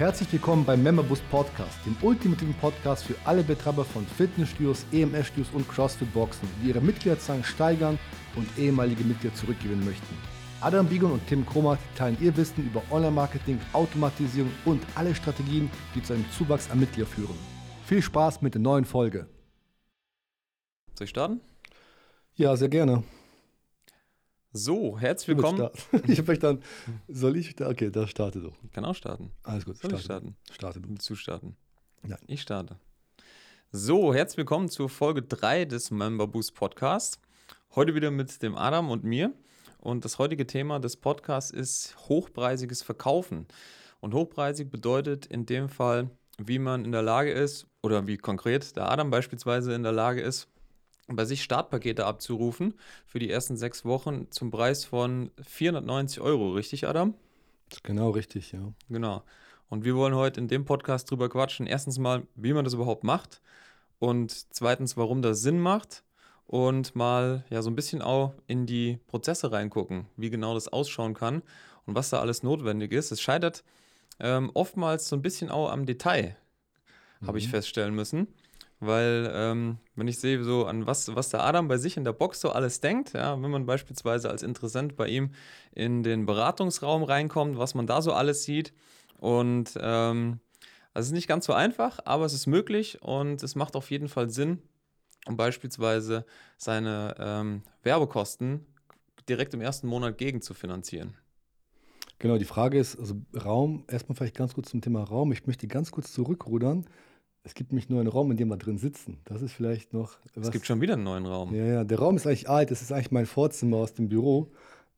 Herzlich willkommen beim Memberboost Podcast, dem ultimativen Podcast für alle Betreiber von Fitnessstudios, EMS-Studios und CrossFit-Boxen, die ihre Mitgliederzahlen steigern und ehemalige Mitglieder zurückgewinnen möchten. Adam Bigon und Tim Kromat teilen ihr Wissen über Online-Marketing, Automatisierung und alle Strategien, die zu einem Zuwachs an Mitgliedern führen. Viel Spaß mit der neuen Folge. Soll ich starten? Ja, sehr gerne. So, herzlich willkommen. Ich habe vielleicht dann, soll ich starten? Okay, da starte du. Ich kann auch starten. Alles gut, Soll ich starten? Starte du. Willst du starten? Nein. Ich starte. So, herzlich willkommen zur Folge 3 des Member Boost Podcasts. Heute wieder mit dem Adam und mir. Und das heutige Thema des Podcasts ist hochpreisiges Verkaufen. Und hochpreisig bedeutet in dem Fall, wie man in der Lage ist, oder wie konkret der Adam beispielsweise in der Lage ist, bei sich Startpakete abzurufen für die ersten sechs Wochen zum Preis von 490 Euro, richtig, Adam? Genau richtig, ja. Genau. Und wir wollen heute in dem Podcast drüber quatschen. Erstens mal, wie man das überhaupt macht. Und zweitens, warum das Sinn macht. Und mal ja so ein bisschen auch in die Prozesse reingucken, wie genau das ausschauen kann und was da alles notwendig ist. Es scheitert ähm, oftmals so ein bisschen auch am Detail, mhm. habe ich feststellen müssen. Weil, ähm, wenn ich sehe, so an was, was der Adam bei sich in der Box so alles denkt, ja, wenn man beispielsweise als Interessent bei ihm in den Beratungsraum reinkommt, was man da so alles sieht. Und ähm, also es ist nicht ganz so einfach, aber es ist möglich und es macht auf jeden Fall Sinn, um beispielsweise seine ähm, Werbekosten direkt im ersten Monat gegen zu finanzieren. Genau, die Frage ist, also Raum, erstmal vielleicht ganz kurz zum Thema Raum. Ich möchte ganz kurz zurückrudern es gibt nämlich nur einen Raum, in dem wir drin sitzen. Das ist vielleicht noch. Was. Es gibt schon wieder einen neuen Raum. Ja, ja, der Raum ist eigentlich alt. Das ist eigentlich mein Vorzimmer aus dem Büro.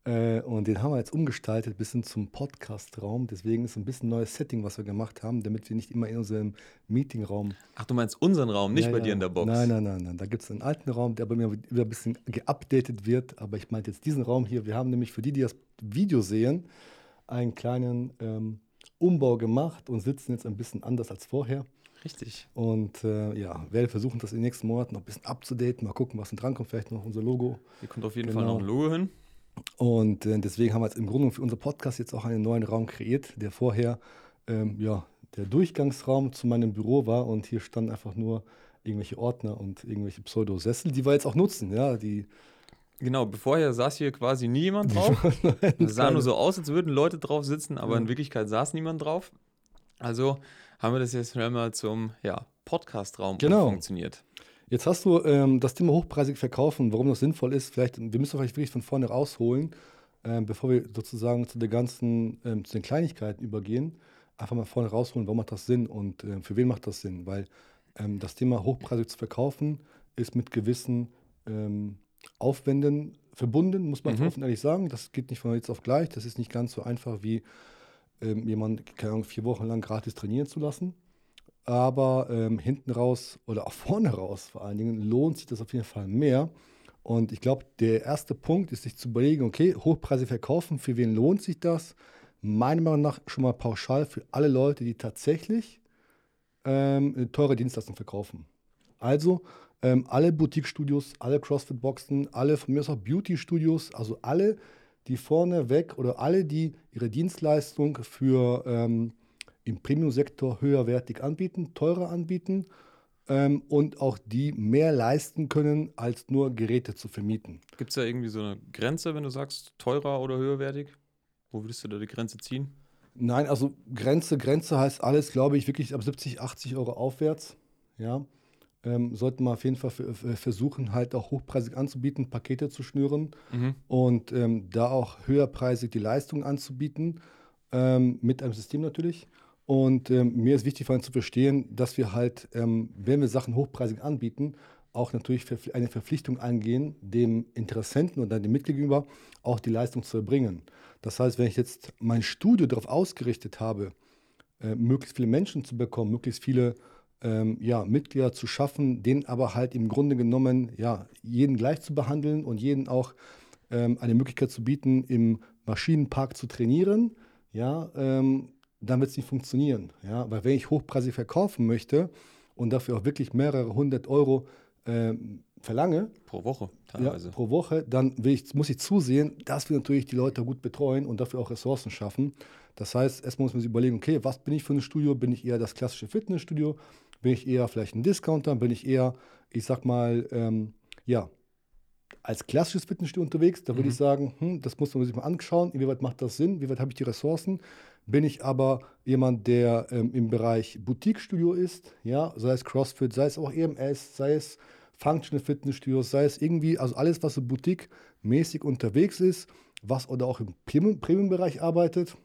Äh, und den haben wir jetzt umgestaltet bis hin zum Podcast-Raum. Deswegen ist ein bisschen ein neues Setting, was wir gemacht haben, damit wir nicht immer in unserem Meetingraum. Ach, du meinst unseren Raum, nicht ja, bei ja. dir in der Box? Nein, nein, nein, nein. Da gibt es einen alten Raum, der bei mir wieder ein bisschen geupdatet wird. Aber ich meinte jetzt diesen Raum hier. Wir haben nämlich für die, die das Video sehen, einen kleinen ähm, Umbau gemacht und sitzen jetzt ein bisschen anders als vorher. Richtig. Und äh, ja, werde versuchen, das in den nächsten Monaten noch ein bisschen abzudaten. Mal gucken, was denn drankommt. Vielleicht noch unser Logo. Hier kommt auf jeden genau. Fall noch ein Logo hin. Und äh, deswegen haben wir jetzt im Grunde für unser Podcast jetzt auch einen neuen Raum kreiert, der vorher ähm, ja, der Durchgangsraum zu meinem Büro war. Und hier standen einfach nur irgendwelche Ordner und irgendwelche Pseudosessel, die wir jetzt auch nutzen. Ja, die Genau, vorher saß hier quasi niemand drauf. Es sah nur so aus, als würden Leute drauf sitzen, aber ja. in Wirklichkeit saß niemand drauf. Also haben wir das jetzt schnell mal zum ja, Podcast-Raum genau. funktioniert. Jetzt hast du ähm, das Thema hochpreisig verkaufen, warum das sinnvoll ist. Vielleicht, wir müssen vielleicht wirklich von vorne rausholen, ähm, bevor wir sozusagen zu, der ganzen, ähm, zu den Kleinigkeiten übergehen. Einfach mal vorne rausholen, warum macht das Sinn und äh, für wen macht das Sinn? Weil ähm, das Thema hochpreisig zu verkaufen ist mit gewissen ähm, Aufwänden verbunden, muss man mhm. offen ehrlich sagen. Das geht nicht von jetzt auf gleich. Das ist nicht ganz so einfach wie ähm, jemanden, keine Ahnung, vier Wochen lang gratis trainieren zu lassen. Aber ähm, hinten raus oder auch vorne raus vor allen Dingen lohnt sich das auf jeden Fall mehr. Und ich glaube, der erste Punkt ist, sich zu überlegen, okay, Hochpreise verkaufen, für wen lohnt sich das? Meiner Meinung nach schon mal pauschal für alle Leute, die tatsächlich ähm, teure Dienstleistungen verkaufen. Also ähm, alle Boutique-Studios, alle CrossFit-Boxen, alle von mir aus auch Beauty-Studios, also alle, die vorneweg oder alle, die ihre Dienstleistung für ähm, im Premium-Sektor höherwertig anbieten, teurer anbieten ähm, und auch die mehr leisten können, als nur Geräte zu vermieten. Gibt es da irgendwie so eine Grenze, wenn du sagst, teurer oder höherwertig? Wo würdest du da die Grenze ziehen? Nein, also Grenze, Grenze heißt alles, glaube ich, wirklich ab 70, 80 Euro aufwärts. Ja ähm, sollten wir auf jeden Fall versuchen, halt auch hochpreisig anzubieten, Pakete zu schnüren mhm. und ähm, da auch höherpreisig die Leistung anzubieten, ähm, mit einem System natürlich. Und ähm, mir ist wichtig vor allem zu verstehen, dass wir halt, ähm, wenn wir Sachen hochpreisig anbieten, auch natürlich eine Verpflichtung eingehen, dem Interessenten oder dem Mitglied gegenüber auch die Leistung zu erbringen. Das heißt, wenn ich jetzt mein Studio darauf ausgerichtet habe, äh, möglichst viele Menschen zu bekommen, möglichst viele ähm, ja, Mitglieder zu schaffen, denen aber halt im Grunde genommen ja, jeden gleich zu behandeln und jeden auch ähm, eine Möglichkeit zu bieten, im Maschinenpark zu trainieren, ja, ähm, dann wird es nicht funktionieren. Ja? Weil wenn ich hochpreisig verkaufen möchte und dafür auch wirklich mehrere hundert Euro äh, verlange, Pro Woche ja, teilweise. pro Woche, dann ich, muss ich zusehen, dass wir natürlich die Leute gut betreuen und dafür auch Ressourcen schaffen. Das heißt, erstmal muss man sich überlegen, okay, was bin ich für ein Studio? Bin ich eher das klassische Fitnessstudio? Bin ich eher vielleicht ein Discounter? Bin ich eher, ich sag mal, ähm, ja, als klassisches Fitnessstudio unterwegs? Da würde Mhm. ich sagen, hm, das muss man sich mal anschauen. Inwieweit macht das Sinn? Inwieweit habe ich die Ressourcen? Bin ich aber jemand, der ähm, im Bereich Boutique-Studio ist, ja, sei es CrossFit, sei es auch EMS, sei es Functional Fitnessstudios, sei es irgendwie, also alles, was so Boutique-mäßig unterwegs ist, was oder auch im Premium- Premium-Bereich arbeitet,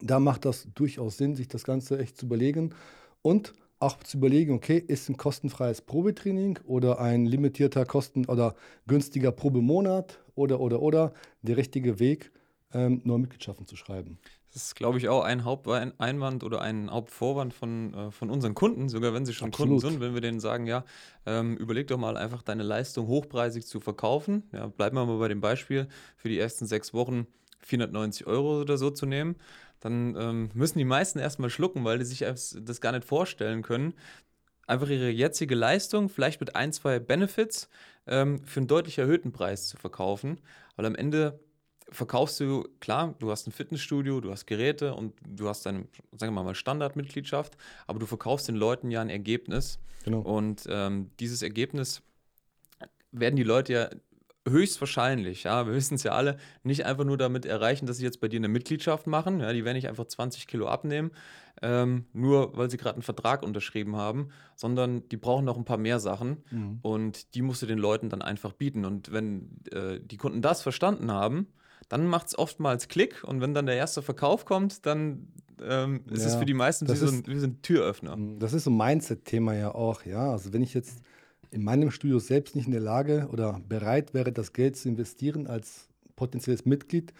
da macht das durchaus Sinn, sich das Ganze echt zu überlegen und auch zu überlegen, okay, ist ein kostenfreies Probetraining oder ein limitierter Kosten- oder günstiger Probemonat oder, oder, oder der richtige Weg, ähm, neue Mitgliedschaften zu schreiben. Das ist, glaube ich, auch ein Haupteinwand oder ein Hauptvorwand von, äh, von unseren Kunden, sogar wenn sie schon Absolut. Kunden sind, wenn wir denen sagen, ja, ähm, überleg doch mal einfach deine Leistung hochpreisig zu verkaufen. Ja, bleiben wir mal bei dem Beispiel, für die ersten sechs Wochen 490 Euro oder so zu nehmen. Dann ähm, müssen die meisten erstmal schlucken, weil die sich das gar nicht vorstellen können. Einfach ihre jetzige Leistung, vielleicht mit ein, zwei Benefits, ähm, für einen deutlich erhöhten Preis zu verkaufen. Weil am Ende verkaufst du, klar, du hast ein Fitnessstudio, du hast Geräte und du hast deine, sagen wir mal, Standardmitgliedschaft, aber du verkaufst den Leuten ja ein Ergebnis. Genau. Und ähm, dieses Ergebnis werden die Leute ja höchstwahrscheinlich, ja, wir wissen es ja alle, nicht einfach nur damit erreichen, dass sie jetzt bei dir eine Mitgliedschaft machen. Ja, die werden nicht einfach 20 Kilo abnehmen, ähm, nur weil sie gerade einen Vertrag unterschrieben haben, sondern die brauchen noch ein paar mehr Sachen Mhm. und die musst du den Leuten dann einfach bieten. Und wenn äh, die Kunden das verstanden haben, dann macht es oftmals Klick und wenn dann der erste Verkauf kommt, dann ähm, ist es Ja, für die meisten wie das so, ist- ein, wie so ein Türöffner. Das ist so ein Mindset-Thema ja auch, ja. Also wenn ich jetzt in meinem Studio selbst nicht in der Lage oder bereit wäre, das Geld zu investieren als potenzielles Mitglied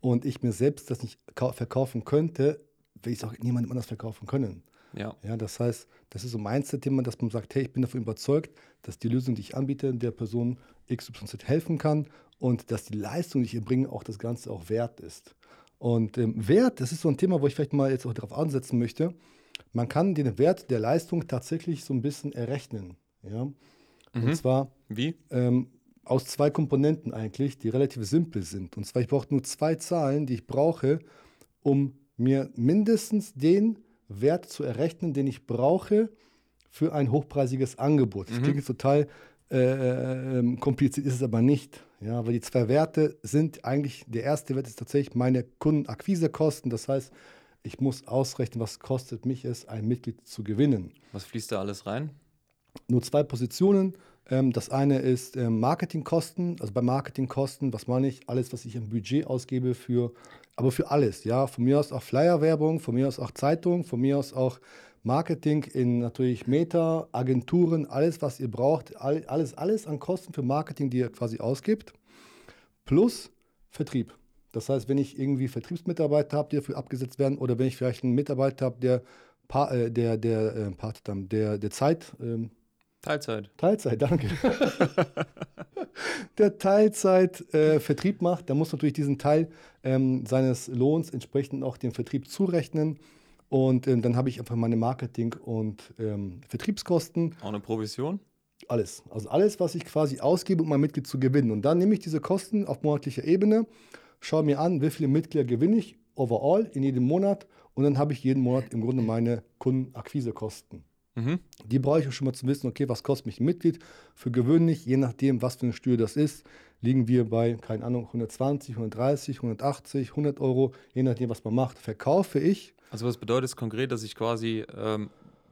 und ich mir selbst das nicht kau- verkaufen könnte, will ich es auch niemandem anders verkaufen können. Ja. Ja, das heißt, das ist so ein Mindset-Thema, dass man sagt, hey, ich bin davon überzeugt, dass die Lösung, die ich anbiete, der Person XYZ helfen kann und dass die Leistung, die ich erbringe, auch das Ganze auch wert ist. Und ähm, Wert, das ist so ein Thema, wo ich vielleicht mal jetzt auch darauf ansetzen möchte. Man kann den Wert der Leistung tatsächlich so ein bisschen errechnen. Ja? Mhm. Und zwar Wie? ähm, aus zwei Komponenten eigentlich, die relativ simpel sind. Und zwar, ich brauche nur zwei Zahlen, die ich brauche, um mir mindestens den Wert zu errechnen, den ich brauche für ein hochpreisiges Angebot. Das Mhm. klingt total äh, ähm, kompliziert, ist es aber nicht. Ja, weil die zwei Werte sind eigentlich, der erste Wert ist tatsächlich meine Kundenakquisekosten. Das heißt, ich muss ausrechnen, was kostet mich es, ein Mitglied zu gewinnen Was fließt da alles rein? Nur zwei Positionen. Ähm, das eine ist ähm, Marketingkosten. Also bei Marketingkosten, was meine ich? Alles, was ich im Budget ausgebe für, aber für alles. Ja, von mir aus auch Flyerwerbung, von mir aus auch Zeitung, von mir aus auch Marketing in natürlich Meta, Agenturen, alles, was ihr braucht, all, alles, alles an Kosten für Marketing, die ihr quasi ausgibt, plus Vertrieb. Das heißt, wenn ich irgendwie Vertriebsmitarbeiter habe, die dafür abgesetzt werden, oder wenn ich vielleicht einen Mitarbeiter habe, der, äh, der, der, äh, der, der Zeit, ähm, Teilzeit. Teilzeit, danke. der Teilzeit äh, Vertrieb macht, der muss natürlich diesen Teil ähm, seines Lohns entsprechend auch dem Vertrieb zurechnen. Und ähm, dann habe ich einfach meine Marketing- und ähm, Vertriebskosten, Auch eine Provision? alles. Also alles, was ich quasi ausgebe, um mein Mitglied zu gewinnen. Und dann nehme ich diese Kosten auf monatlicher Ebene, schaue mir an, wie viele Mitglieder gewinne ich overall in jedem Monat. Und dann habe ich jeden Monat im Grunde meine Kundenakquisekosten. Mhm. Die brauche ich auch schon mal zu wissen, okay, was kostet mich ein Mitglied? Für gewöhnlich, je nachdem, was für eine Studio das ist, liegen wir bei, keine Ahnung, 120, 130, 180, 100 Euro, je nachdem, was man macht. Verkaufe ich, Also was bedeutet es konkret, dass ich quasi ähm,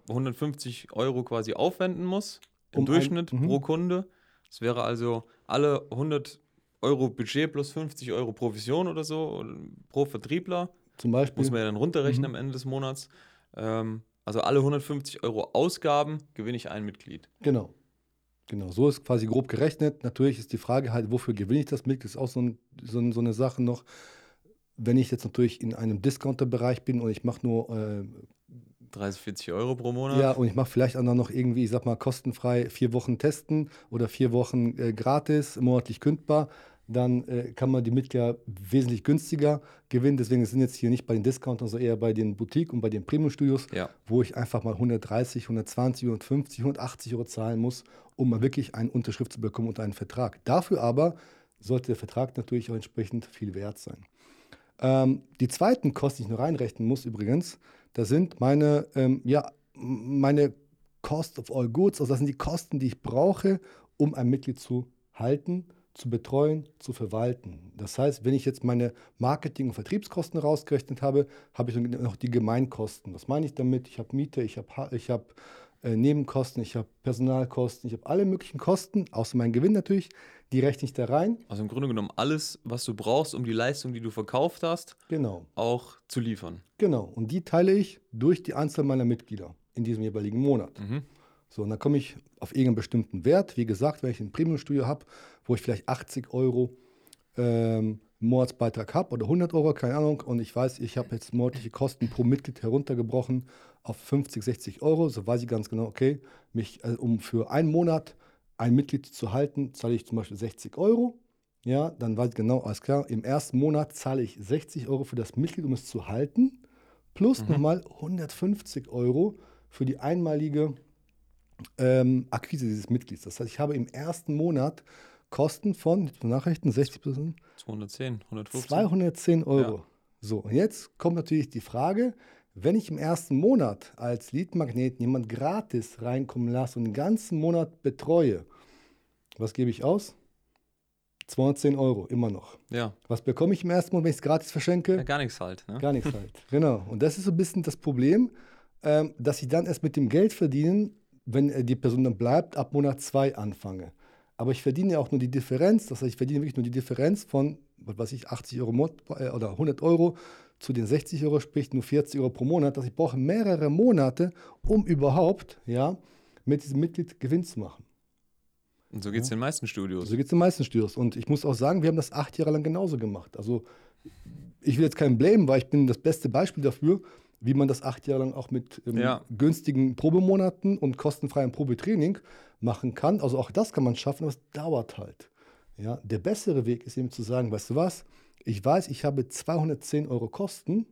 150 Euro quasi aufwenden muss im Um ein- Durchschnitt mhm. pro Kunde? Das wäre also alle 100 Euro Budget plus 50 Euro Provision oder so pro Vertriebler. zum Beispiel. Muss man ja dann runterrechnen Mhm. am Ende des Monats. Ähm, also alle 150 Euro Ausgaben gewinne ich ein Mitglied. Genau. Genau, so ist quasi grob gerechnet. Natürlich ist die Frage halt, wofür gewinne ich das Mitglied? Das ist auch so, ein, so, so eine Sache noch. Wenn ich jetzt natürlich in einem Discounter-Bereich bin und ich mache nur äh, 30, 40 Euro pro Monat. Ja, und ich mache vielleicht auch noch irgendwie, ich sag mal, kostenfrei vier Wochen testen oder vier Wochen äh, gratis, monatlich kündbar. Dann äh, kann man die Mitglieder wesentlich günstiger gewinnen. Deswegen sind jetzt hier nicht bei den Discountern, sondern eher bei den Boutique und bei den Premium-Studios, Ja. wo ich einfach mal 130, 120, 150, 180 Euro zahlen muss, um mal wirklich eine Unterschrift zu bekommen und einen Vertrag. Dafür aber sollte der Vertrag natürlich auch entsprechend viel wert sein. Ähm, die zweiten Kosten, die ich noch reinrechnen muss übrigens, das sind meine, ähm, ja, meine Cost of all Goods, also das sind die Kosten, die ich brauche, um ein Mitglied zu halten, zu betreuen, zu verwalten. Das heißt, wenn ich jetzt meine Marketing- und Vertriebskosten rausgerechnet habe, habe ich dann noch die Gemeinkosten. Was meine ich damit? Ich habe Miete, ich habe ich habe äh, Nebenkosten, ich habe Personalkosten, ich habe alle möglichen Kosten, außer meinen Gewinn natürlich, die rechne ich da rein. Also im Grunde genommen alles, was du brauchst, um die Leistung, die du verkauft hast, Genau. auch zu liefern. Genau, und die teile ich durch die Anzahl meiner Mitglieder in diesem jeweiligen Monat. Mhm. So, und dann komme ich auf irgendeinen bestimmten Wert. Wie gesagt, wenn ich ein Premium-Studio habe, wo ich vielleicht 80 Euro ähm, Monatsbeitrag habe oder 100 Euro, keine Ahnung, und ich weiß, ich habe jetzt monatliche Kosten pro Mitglied heruntergebrochen auf 50, 60 Euro, so weiß ich ganz genau, okay, mich, äh, um für einen Monat ein Mitglied zu halten, zahle ich zum Beispiel 60 Euro. Ja, dann weiß ich genau, alles klar, im ersten Monat zahle ich 60 Euro für das Mitglied, um es zu halten, plus Mhm. nochmal 150 Euro für die einmalige ähm, Akquise dieses Mitglieds. Das heißt, ich habe im ersten Monat Kosten von, nachrichten, 60 Prozent, 210, 150. 210 Euro. Ja. So, und jetzt kommt natürlich die Frage, wenn ich im ersten Monat als Leadmagnet jemand gratis reinkommen lasse und den ganzen Monat betreue, was gebe ich aus? 210 Euro, immer noch. Ja. Was bekomme ich im ersten Monat, wenn ich es gratis verschenke? ja, gar nichts halt. Ne? Gar nichts halt. Genau. Und das ist so ein bisschen das Problem, ähm, dass ich dann erst mit dem Geld verdienen, wenn äh, die Person dann bleibt, ab Monat zwei anfange. Aber ich verdiene ja auch nur die Differenz, das heißt, ich verdiene wirklich nur die Differenz von, was weiß ich, 80 Euro äh, oder 100 Euro zu den 60 Euro, sprich nur 40 Euro pro Monat. Dass ich brauche mehrere Monate, um überhaupt ja, mit diesem Mitglied Gewinn zu machen. Und so geht es den meisten Studios. So geht es den meisten Studios. Und ich muss auch sagen, wir haben das acht Jahre lang genauso gemacht. Also ich will jetzt keinen blamen, weil ich bin das beste Beispiel dafür, wie man das acht Jahre lang auch mit ähm, Ja. günstigen Probemonaten und kostenfreiem Probetraining machen kann. Also auch das kann man schaffen, aber es dauert halt. Ja, der bessere Weg ist eben zu sagen, weißt du was, ich weiß, ich habe 210 Euro Kosten,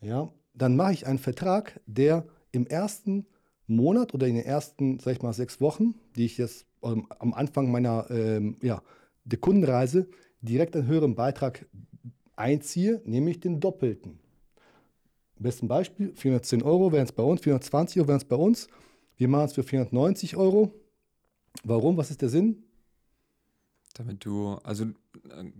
ja, dann mache ich einen Vertrag, der im ersten Monat oder in den ersten, sag ich mal, sechs Wochen, die ich jetzt ähm, am Anfang meiner ähm, ja, der Kundenreise direkt einen höheren Beitrag einziehe, nämlich den doppelten. Besten Beispiel, 410 Euro wären es bei uns, 420 Euro wären es bei uns. Wir machen es für 490 Euro. Warum? Was ist der Sinn? Damit du, also äh,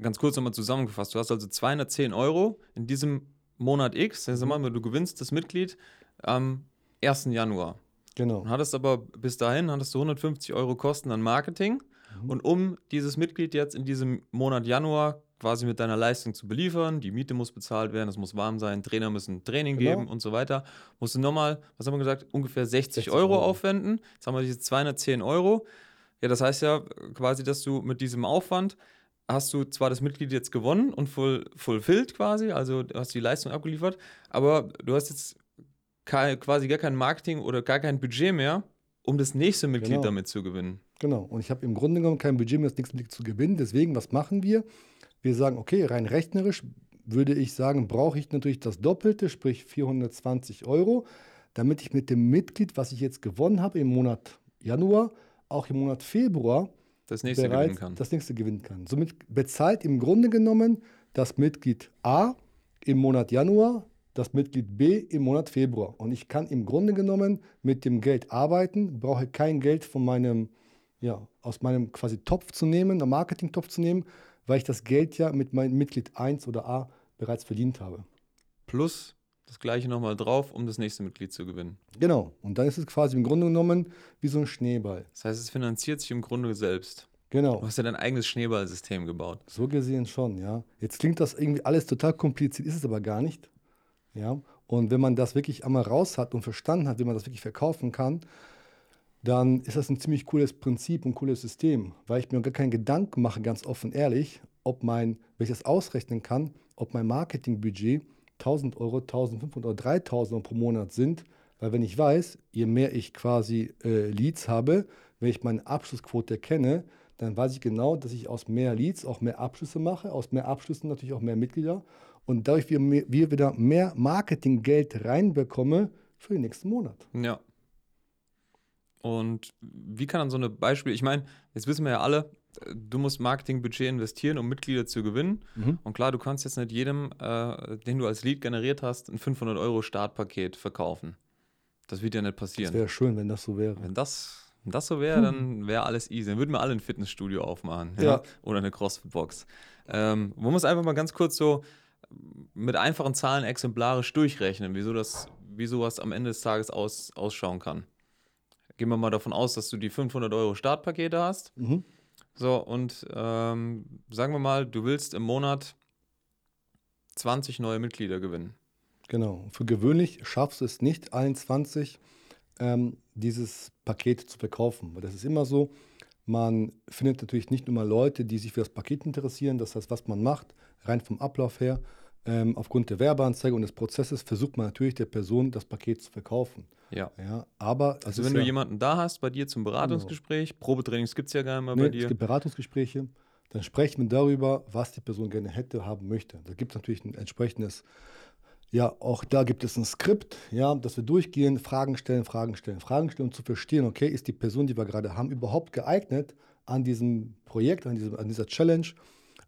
ganz kurz nochmal zusammengefasst, du hast also 210 Euro in diesem Monat X, also mal, du gewinnst das Mitglied am 1. Januar. Genau. Und hattest aber bis dahin hattest du 150 Euro Kosten an Marketing. Und um dieses Mitglied jetzt in diesem Monat Januar quasi mit deiner Leistung zu beliefern, die Miete muss bezahlt werden, es muss warm sein, Trainer müssen Training Genau. geben und so weiter, musst du nochmal, was haben wir gesagt, ungefähr 60, 60 Euro, Euro. aufwenden. Jetzt haben wir diese 210 Euro. Ja, das heißt ja quasi, dass du mit diesem Aufwand hast du zwar das Mitglied jetzt gewonnen und full, fulfilled quasi, also du hast die Leistung abgeliefert, aber du hast jetzt kei- quasi gar kein Marketing oder gar kein Budget mehr, um das nächste Mitglied Genau. damit zu gewinnen. Genau. Und ich habe im Grunde genommen kein Budget mehr, das nächste Mitglied zu gewinnen. Deswegen, was machen wir? Wir sagen, okay, rein rechnerisch würde ich sagen, brauche ich natürlich das Doppelte, sprich 420 Euro, damit ich mit dem Mitglied, was ich jetzt gewonnen habe im Monat Januar, auch im Monat Februar Das nächste bereits gewinnen kann. das nächste gewinnen kann. Somit bezahlt im Grunde genommen das Mitglied A im Monat Januar das Mitglied B im Monat Februar. Und ich kann im Grunde genommen mit dem Geld arbeiten, brauche kein Geld von meinem, ja, aus meinem quasi Topf zu nehmen, einem Marketingtopf zu nehmen, weil ich das Geld ja mit meinem Mitglied 1 oder A bereits verdient habe. Plus das gleiche nochmal drauf, um das nächste Mitglied zu gewinnen. Genau. Und dann ist es quasi im Grunde genommen wie so ein Schneeball. Das heißt, es finanziert sich im Grunde selbst. Genau. Du hast ja dein eigenes Schneeballsystem gebaut. So gesehen schon, ja. Jetzt klingt das irgendwie alles total kompliziert, ist es aber gar nicht. Ja. Und wenn man das wirklich einmal raus hat und verstanden hat, wie man das wirklich verkaufen kann, dann ist das ein ziemlich cooles Prinzip, ein cooles System, weil ich mir gar keinen Gedanken mache, ganz offen ehrlich, ob mein, wenn ich das ausrechnen kann, ob mein Marketingbudget 1000 Euro, 1500 oder 3000 Euro pro Monat sind, weil wenn ich weiß, je mehr ich quasi äh, Leads habe, wenn ich meine Abschlussquote kenne, dann weiß ich genau, dass ich aus mehr Leads auch mehr Abschlüsse mache, aus mehr Abschlüssen natürlich auch mehr Mitglieder und dadurch wir, wir wieder mehr Marketinggeld reinbekomme für den nächsten Monat. Ja. Und wie kann dann so eine Beispiel, ich meine, jetzt wissen wir ja alle, du musst Marketingbudget investieren, um Mitglieder zu gewinnen. Mhm. Und klar, du kannst jetzt nicht jedem, äh, den du als Lead generiert hast, ein 500 Euro Startpaket verkaufen. Das wird ja nicht passieren. Das wäre schön, wenn das so wäre. Wenn das, wenn das so wäre, hm. dann wäre alles easy. Dann würden wir alle ein Fitnessstudio aufmachen. Ja. ja. Oder eine CrossFit-Box. Ähm, man muss einfach mal ganz kurz so mit einfachen Zahlen exemplarisch durchrechnen, wieso das, wie sowas am Ende des Tages aus, ausschauen kann. Gehen wir mal davon aus, dass du die 500 Euro Startpakete hast. Mhm. So, und ähm, sagen wir mal, du willst im Monat 20 neue Mitglieder gewinnen. Genau. Für gewöhnlich schaffst du es nicht, allen 20 ähm, dieses Paket zu verkaufen. Weil das ist immer so, man findet natürlich nicht nur mal Leute, die sich für das Paket interessieren, das heißt, was man macht, rein vom Ablauf her, ähm, aufgrund der Werbeanzeige und des Prozesses versucht man natürlich der Person das Paket zu verkaufen. Ja. ja aber also wenn du ja, jemanden da hast bei dir zum Beratungsgespräch, genau. Probetrainings gibt es ja gar nicht mehr nee, bei dir. Es gibt Beratungsgespräche, dann sprechen wir darüber, was die Person gerne hätte, haben möchte. Da gibt es natürlich ein entsprechendes, ja, auch da gibt es ein Skript, ja, dass wir durchgehen, Fragen stellen, Fragen stellen, Fragen stellen, um zu verstehen, okay, ist die Person, die wir gerade haben, überhaupt geeignet, an diesem Projekt, an, diesem, an dieser Challenge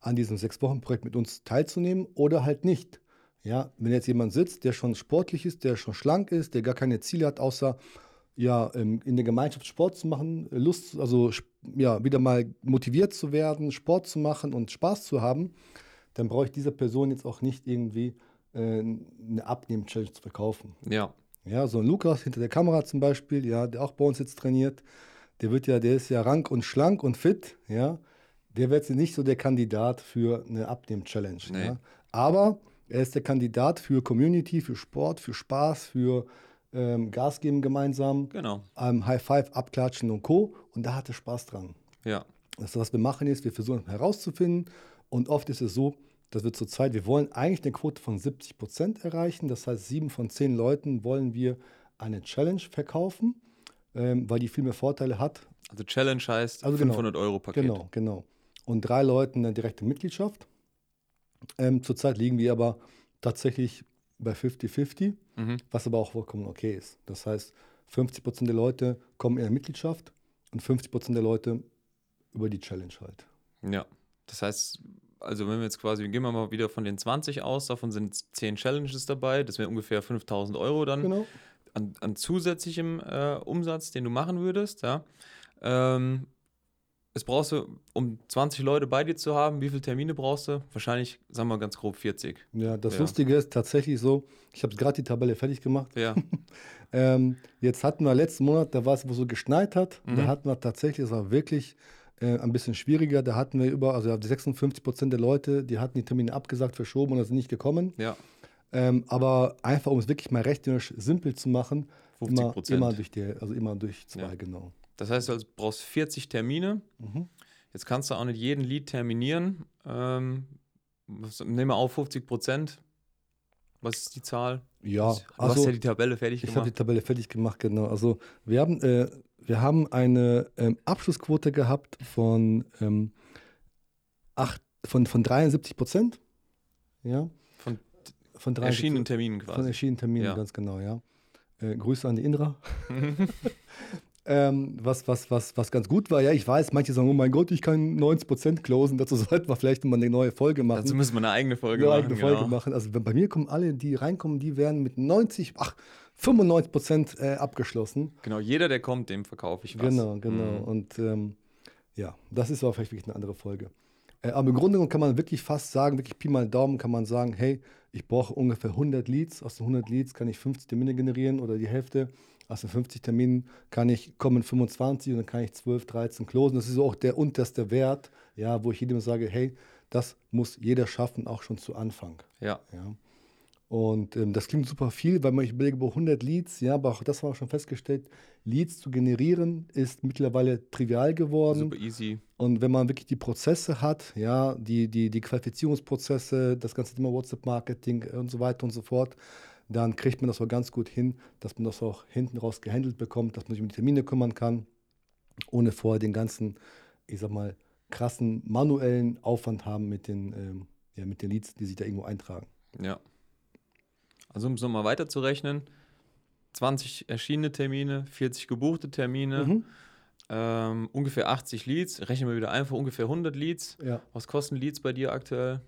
an diesem Sechs-Wochen-Projekt mit uns teilzunehmen oder halt nicht. Ja, wenn jetzt jemand sitzt, der schon sportlich ist, der schon schlank ist, der gar keine Ziele hat, außer ja, ähm, in der Gemeinschaft Sport zu machen, Lust, also ja, wieder mal motiviert zu werden, Sport zu machen und Spaß zu haben, dann brauche ich dieser Person jetzt auch nicht irgendwie äh, eine Abnehmen-Challenge zu verkaufen. Ja. Ja, so ein Lukas hinter der Kamera zum Beispiel, ja, der auch bei uns jetzt trainiert, der wird ja, der ist ja rank und schlank und fit, ja der wird nicht so der Kandidat für eine Abnehm-Challenge. Nee. Ja? Aber er ist der Kandidat für Community, für Sport, für Spaß, für ähm, Gas geben gemeinsam, genau. ähm, High Five, Abklatschen und Co. Und da hat er Spaß dran. Ja. Das, was wir machen, ist, wir versuchen herauszufinden. Und oft ist es so, dass wir zurzeit, wir wollen eigentlich eine Quote von 70 Prozent erreichen. Das heißt, sieben von zehn Leuten wollen wir eine Challenge verkaufen, ähm, weil die viel mehr Vorteile hat. Also Challenge heißt also 500 genau, Euro Paket. Genau, genau und drei Leuten eine direkte Mitgliedschaft. Ähm, zurzeit liegen wir aber tatsächlich bei 50-50, mhm. was aber auch vollkommen okay ist. Das heißt, 50 Prozent der Leute kommen in eine Mitgliedschaft und 50 Prozent der Leute über die Challenge halt. Ja, das heißt, also wenn wir jetzt quasi, gehen wir mal wieder von den 20 aus, davon sind 10 Challenges dabei, das wäre ungefähr 5000 Euro dann genau. an, an, zusätzlichem äh, Umsatz, den du machen würdest, ja. Ähm, es brauchst du, um 20 Leute bei dir zu haben, wie viele Termine brauchst du? Wahrscheinlich, sagen wir ganz grob 40. Ja, das ja. Lustige ist tatsächlich so, ich habe gerade die Tabelle fertig gemacht. Ja. ähm, jetzt hatten wir letzten Monat, da war es, wo so geschneit hat, mhm. da hatten wir tatsächlich, es war wirklich äh, ein bisschen schwieriger, da hatten wir über, also 56 Prozent der Leute, die hatten die Termine abgesagt, verschoben und sind nicht gekommen. Ja. Ähm, aber einfach, um es wirklich mal rechnerisch simpel zu machen, 50 immer, immer durch die, also immer durch zwei, ja. genau. Das heißt, du brauchst 40 Termine. Mhm. Jetzt kannst du auch nicht jeden Lead terminieren. Ähm, nehmen wir auf 50 Prozent. Was ist die Zahl? Ja, du also, hast ja die Tabelle fertig gemacht. Ich habe die Tabelle fertig gemacht, genau. Also wir haben, äh, wir haben eine ähm, Abschlussquote gehabt von, ähm, acht, von, von 73 Prozent. Ja. Von, von erschienenen Terminen quasi. Von erschienenen Terminen, ja. ganz genau, ja. Äh, Grüße an die Indra. Ähm, was, was, was, was ganz gut war, ja, ich weiß, manche sagen, oh mein Gott, ich kann 90% closen, dazu sollten wir vielleicht mal eine neue Folge machen. Dazu müssen wir eine eigene Folge eine machen. Eigene Folge genau. machen. Also bei mir kommen alle, die reinkommen, die werden mit 90, ach, 95% äh, abgeschlossen. Genau, jeder, der kommt, dem verkaufe ich was. Genau, genau. Mhm. Und ähm, ja, das ist aber vielleicht wirklich eine andere Folge. Äh, aber im Grunde genommen kann man wirklich fast sagen, wirklich Pi mal Daumen kann man sagen, hey, ich brauche ungefähr 100 Leads. Aus den 100 Leads kann ich 50 Termine generieren oder die Hälfte. Aus den 50 Terminen kann ich kommen 25 und dann kann ich 12, 13 closen. Das ist auch der unterste Wert, ja, wo ich jedem sage, hey, das muss jeder schaffen, auch schon zu Anfang. Ja. ja. Und ähm, das klingt super viel, weil man ich überlege, über 100 Leads, ja, aber auch das haben wir schon festgestellt, Leads zu generieren ist mittlerweile trivial geworden. Super easy. Und wenn man wirklich die Prozesse hat, ja, die, die, die Qualifizierungsprozesse, das ganze Thema WhatsApp-Marketing und so weiter und so fort, dann kriegt man das auch ganz gut hin, dass man das auch hinten raus gehandelt bekommt, dass man sich um die Termine kümmern kann, ohne vorher den ganzen, ich sag mal, krassen manuellen Aufwand haben mit den, ähm, ja, mit den Leads, die sich da irgendwo eintragen. Ja. Also um es nochmal weiterzurechnen, 20 erschienene Termine, 40 gebuchte Termine, Mhm. ähm, ungefähr 80 Leads. Rechnen wir wieder einfach ungefähr 100 Leads. Ja. Was kosten Leads bei dir aktuell?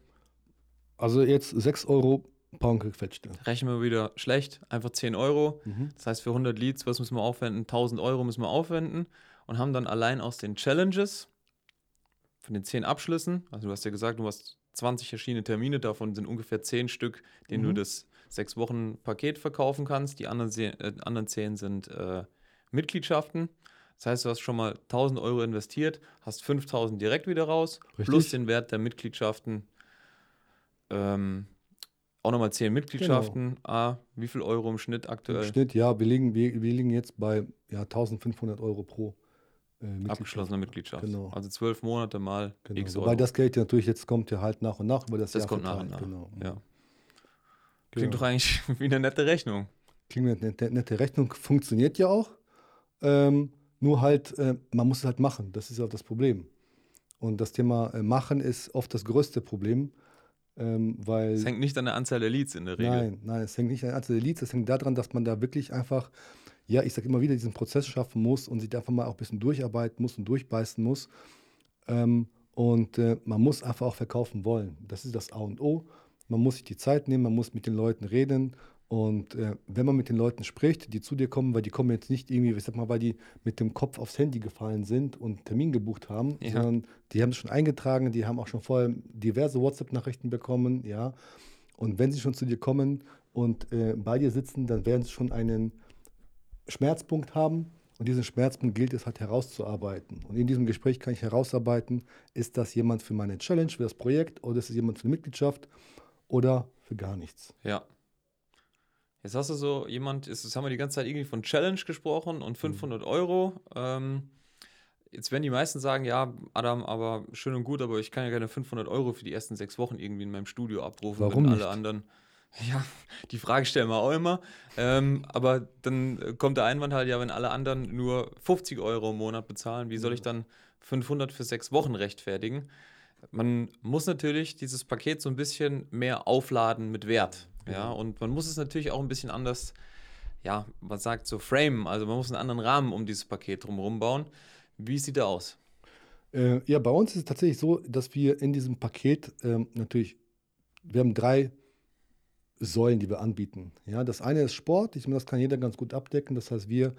Also jetzt 6 Euro Pound gequetschte. Rechnen wir wieder schlecht, einfach 10 Euro. Mhm. Das heißt, für 100 Leads, was müssen wir aufwenden? 1000 Euro müssen wir aufwenden und haben dann allein aus den Challenges, von den 10 Abschlüssen, also du hast ja gesagt, du hast 20 verschiedene Termine, davon sind ungefähr 10 Stück, denen du Mhm. das 6 Wochen Paket verkaufen kannst. Die anderen, äh, anderen 10 sind äh, Mitgliedschaften. Das heißt, du hast schon mal 1000 Euro investiert, hast 5000 direkt wieder raus, plus Richtig. den Wert der Mitgliedschaften. Ähm, auch nochmal 10 Mitgliedschaften. Ah, wie viel Euro im Schnitt Im aktuell? Schnitt, ja, wir liegen, wir, wir liegen jetzt bei ja, 1500 Euro pro äh, Mitgliedschaft. Abgeschlossene Mitgliedschaft. Genau. Also zwölf Monate mal Genau. x Wobei Euro. das Geld ja natürlich jetzt kommt ja halt nach und nach über das, das Jahr kommt nach und nach. Genau. Ja. Klingt Genau. doch eigentlich wie eine nette Rechnung. Klingt eine nette, nette Rechnung, funktioniert ja auch. Ähm, nur halt, äh, man muss es halt machen. Das ist ja das Problem. Und das Thema äh, Machen ist oft das größte Problem, ähm, weil. Es hängt nicht an der Anzahl der Leads in der Regel. Nein, nein, es hängt nicht an der Anzahl der Leads, es hängt daran, dass man da wirklich einfach, ja, ich sage immer wieder, diesen Prozess schaffen muss und sich einfach mal auch ein bisschen durcharbeiten muss und durchbeißen muss. Ähm, und äh, man muss einfach auch verkaufen wollen. Das ist das A und O. Man muss sich die Zeit nehmen, man muss mit den Leuten reden. Und äh, wenn man mit den Leuten spricht, die zu dir kommen, weil die kommen jetzt nicht irgendwie, ich sag mal, weil die mit dem Kopf aufs Handy gefallen sind und einen Termin gebucht haben, Ja. sondern die haben es schon eingetragen, die haben auch schon vorher diverse WhatsApp-Nachrichten bekommen, ja. Und wenn sie schon zu dir kommen und äh, bei dir sitzen, dann werden sie schon einen Schmerzpunkt haben. Und diesen Schmerzpunkt gilt es halt herauszuarbeiten. Und in diesem Gespräch kann ich herausarbeiten, ist das jemand für meine Challenge, für das Projekt oder ist es jemand für eine Mitgliedschaft oder für gar nichts. Ja. Jetzt hast du so jemand, ist- jetzt haben wir die ganze Zeit irgendwie von Challenge gesprochen Mhm. und 500 Euro. Ähm, jetzt werden die meisten sagen, ja, Adam, aber schön und gut, aber ich kann ja keine 500 Euro für die ersten sechs Wochen irgendwie in meinem Studio abrufen, Warum wenn nicht? alle anderen. Ja, die Frage stellen wir auch immer. Ähm, aber dann äh, kommt der Einwand halt, ja, wenn alle anderen nur 50 Euro im Monat bezahlen, wie soll ich dann 500 für sechs Wochen rechtfertigen? Man muss natürlich dieses Paket so ein bisschen mehr aufladen mit Wert. Ja, Genau. und man muss es natürlich auch ein bisschen anders, ja, man sagt so frame, also man muss einen anderen Rahmen um dieses Paket drumherum bauen. Wie sieht der aus? Äh, ja, bei uns ist es tatsächlich so, dass wir in diesem Paket ähm, natürlich, wir haben drei Säulen, die wir anbieten. Ja, das eine ist Sport, ich meine, das kann jeder ganz gut abdecken. Das heißt, wir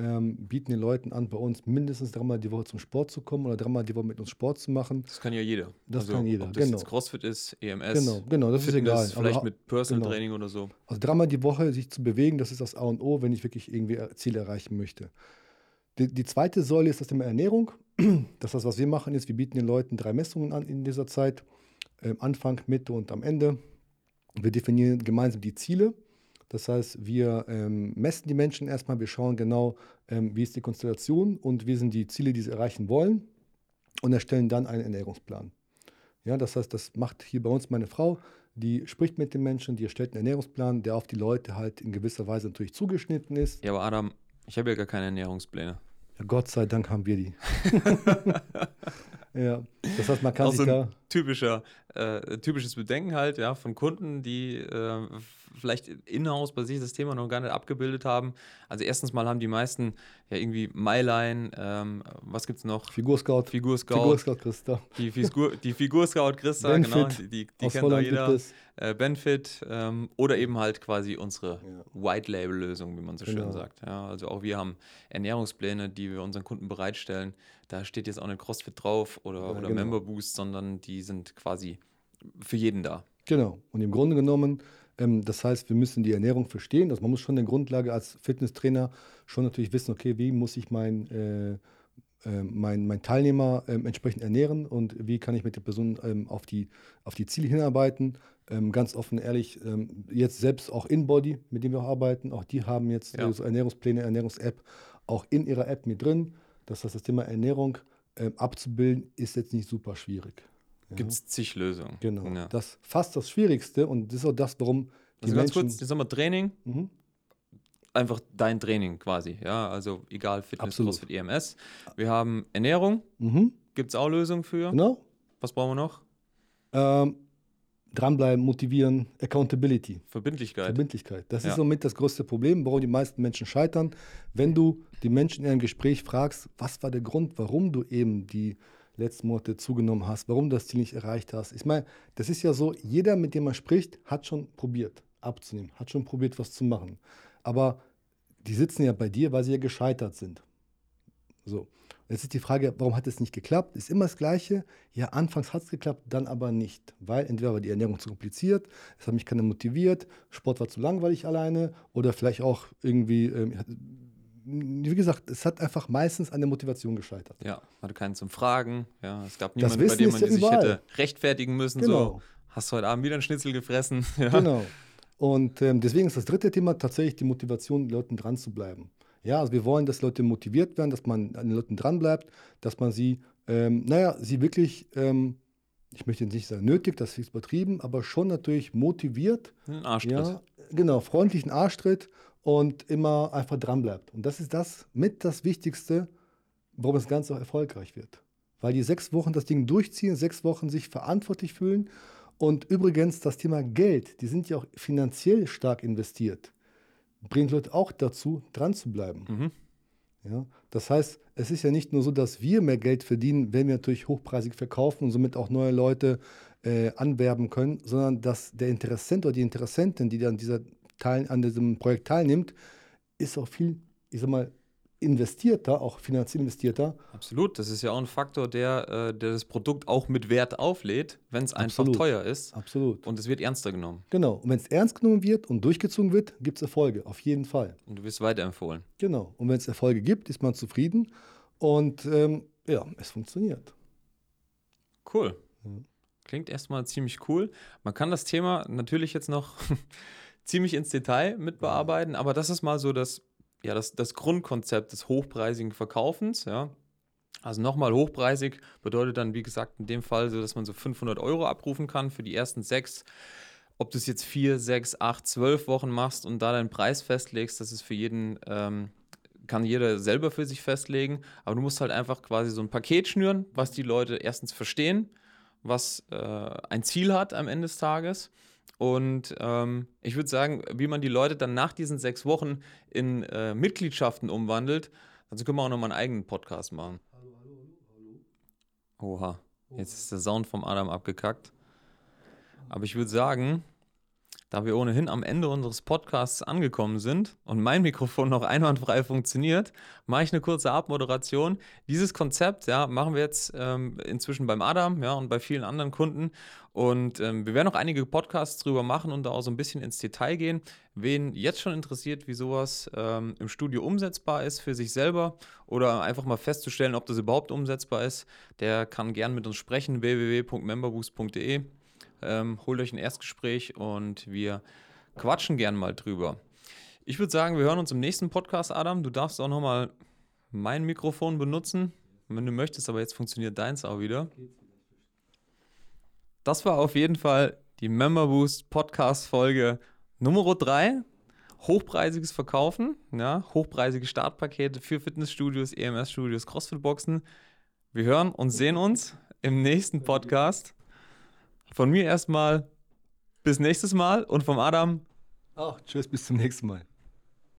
ähm, bieten den Leuten an, bei uns mindestens dreimal die Woche zum Sport zu kommen oder dreimal die Woche mit uns Sport zu machen. Das kann ja jeder. Also, Das kann jeder, Ob das genau. jetzt CrossFit ist, EMS, Genau, genau, das ist Fitness, egal. vielleicht Aber- mit Personal genau. Training oder so. Also dreimal die Woche sich zu bewegen, das ist das A und O, wenn ich wirklich irgendwie Ziele erreichen möchte. Die, die zweite Säule ist das Thema Ernährung. Das heißt, was wir machen ist, wir bieten den Leuten drei Messungen an in dieser Zeit. Ähm, Anfang, Mitte und am Ende. Wir definieren gemeinsam die Ziele. Das heißt, wir ähm, messen die Menschen erstmal, wir schauen genau, ähm, wie ist die Konstellation und wie sind die Ziele, die sie erreichen wollen und erstellen dann einen Ernährungsplan. Ja, das heißt, das macht hier bei uns meine Frau, die spricht mit den Menschen, die erstellt einen Ernährungsplan, der auf die Leute halt in gewisser Weise natürlich zugeschnitten ist. Ja, aber Adam, ich habe ja gar keine Ernährungspläne. Ja, Gott sei Dank haben wir die. ja, das heißt, man kann Auch sich so ein da. typischer, äh, typisches Bedenken halt, ja, von Kunden, die äh, vielleicht in-house bei sich das Thema noch gar nicht abgebildet haben. Also erstens mal haben die meisten ja irgendwie MyLine, ähm, was gibt's noch? Figurscout, Figurscout, Figurscout Christa. die, Figur, die Figurscout Christa, genau, die, die, die kennt doch Holland jeder. gibt es. Äh, Benfit ähm, oder eben halt quasi unsere Ja. White-Label-Lösung, wie man so schön Genau. sagt. Ja, also auch wir haben Ernährungspläne, die wir unseren Kunden bereitstellen. Da steht jetzt auch nicht CrossFit drauf oder, Ja, oder genau. Member Boost, sondern die sind quasi für jeden da. Genau. Und im Grunde genommen, ähm, das heißt, wir müssen die Ernährung verstehen. Also man muss schon eine Grundlage als Fitnesstrainer schon natürlich wissen, okay, wie muss ich mein, äh, äh, mein, mein Teilnehmer ähm, entsprechend ernähren und wie kann ich mit der Person ähm, auf, die, auf die Ziele hinarbeiten. Ähm, ganz offen, ehrlich, ähm, jetzt selbst auch InBody, mit dem wir auch arbeiten, auch die haben jetzt Ja. äh, so Ernährungspläne, Ernährungs-App auch in ihrer App mit drin. Das heißt, das Thema Ernährung ähm, abzubilden, ist jetzt nicht super schwierig. Ja. Gibt es zig Lösungen. Genau. Ja. Das fast das Schwierigste und das ist auch das, warum die Also ganz Menschen. kurz, jetzt haben wir Training, Mhm. einfach dein Training quasi. Ja, also egal, Fitness, Absolut. CrossFit, EMS. Wir haben Ernährung, Mhm. Gibt es auch Lösungen für? Genau. Was brauchen wir noch? Ähm, dranbleiben, motivieren, Accountability. Verbindlichkeit. Verbindlichkeit. Das Ja. ist somit das größte Problem, warum die meisten Menschen scheitern. Wenn du die Menschen in einem Gespräch fragst, was war der Grund, warum du eben die letzten Monate zugenommen hast, warum du das Ziel nicht erreicht hast. Ich meine, das ist ja so, jeder, mit dem man spricht, hat schon probiert abzunehmen, hat schon probiert, was zu machen. Aber die sitzen ja bei dir, weil sie ja gescheitert sind. So. Jetzt ist die Frage, warum hat es nicht geklappt? Ist immer das Gleiche. Ja, anfangs hat es geklappt, dann aber nicht. Weil entweder war die Ernährung zu kompliziert, es hat mich keiner motiviert, Sport war zu langweilig alleine oder vielleicht auch irgendwie, ähm, wie gesagt, es hat einfach meistens an der Motivation gescheitert. Ja, hatte keinen zum Fragen. Ja, es gab niemanden, bei dem man ja sich überall. hätte rechtfertigen müssen. So, Genau. hast du heute Abend wieder einen Schnitzel gefressen? Ja. Genau. Und ähm, deswegen ist das dritte Thema tatsächlich die Motivation, Leuten dran zu bleiben. Ja, also wir wollen, dass Leute motiviert werden, dass man an den Leuten dran bleibt, dass man sie, ähm, naja, sie wirklich, ähm, ich möchte jetzt nicht sagen nötig, das ist übertrieben, aber schon natürlich motiviert, Ein Arschtritt. ja, genau, freundlichen Arschtritt und immer einfach dran bleibt. Und das ist das mit das Wichtigste, warum das Ganze auch erfolgreich wird. Weil die sechs Wochen das Ding durchziehen, sechs Wochen sich verantwortlich fühlen. Und übrigens das Thema Geld, die sind ja auch finanziell stark investiert, bringt Leute auch dazu, dran zu bleiben. Mhm. Ja? Das heißt, es ist ja nicht nur so, dass wir mehr Geld verdienen, wenn wir natürlich hochpreisig verkaufen und somit auch neue Leute äh, anwerben können, sondern dass der Interessent oder die Interessentin, die dann dieser Teil, an diesem Projekt teilnimmt, ist auch viel, ich sag mal, investierter, auch finanziell investierter. Absolut, das ist ja auch ein Faktor, der, äh, der das Produkt auch mit Wert auflädt, wenn es einfach teuer ist Absolut. und es wird ernster genommen Genau. Und wenn es ernst genommen wird und durchgezogen wird, gibt es Erfolge, auf jeden Fall. und du wirst weiterempfohlen. Genau. Und wenn es Erfolge gibt, ist man zufrieden und ähm, ja, es funktioniert. Cool. Ja. Klingt erstmal ziemlich cool. Man kann das Thema natürlich jetzt noch ziemlich ins Detail mit bearbeiten, aber das ist mal so das, ja, das, das Grundkonzept des hochpreisigen Verkaufens, ja. Also nochmal hochpreisig bedeutet dann, wie gesagt, in dem Fall so, dass man so 500 Euro abrufen kann für die ersten sechs. Ob du es jetzt vier, sechs, acht, zwölf Wochen machst und da deinen Preis festlegst, das ist für jeden, ähm, kann jeder selber für sich festlegen. Aber du musst halt einfach quasi so ein Paket schnüren, was die Leute erstens verstehen, was äh, ein Ziel hat am Ende des Tages. Und ähm, ich würde sagen, wie man die Leute dann nach diesen sechs Wochen in äh, Mitgliedschaften umwandelt, dazu können wir auch nochmal einen eigenen Podcast machen. Oha, jetzt ist der Sound vom Adam abgekackt. Aber ich würde sagen, da wir ohnehin am Ende unseres Podcasts angekommen sind und mein Mikrofon noch einwandfrei funktioniert, mache ich eine kurze Abmoderation. Dieses Konzept ja, machen wir jetzt ähm, inzwischen beim Adam ja, und bei vielen anderen Kunden. Und ähm, wir werden noch einige Podcasts drüber machen und da auch so ein bisschen ins Detail gehen. Wen jetzt schon interessiert, wie sowas ähm, im Studio umsetzbar ist für sich selber oder einfach mal festzustellen, ob das überhaupt umsetzbar ist, der kann gern mit uns sprechen. www.memberboost.de ähm, holt euch ein Erstgespräch und wir quatschen gern mal drüber. Ich würde sagen, wir hören uns im nächsten Podcast, Adam. Du darfst auch nochmal mein Mikrofon benutzen, wenn du möchtest, aber jetzt funktioniert deins auch wieder. Das war auf jeden Fall die Member Boost Podcast Folge Nummer 3. Hochpreisiges Verkaufen, ja, hochpreisige Startpakete für Fitnessstudios, EMS-Studios, CrossFit-Boxen. Wir hören und sehen uns im nächsten Podcast. Von mir erstmal bis nächstes Mal und vom Adam Ach, tschüss, bis zum nächsten Mal.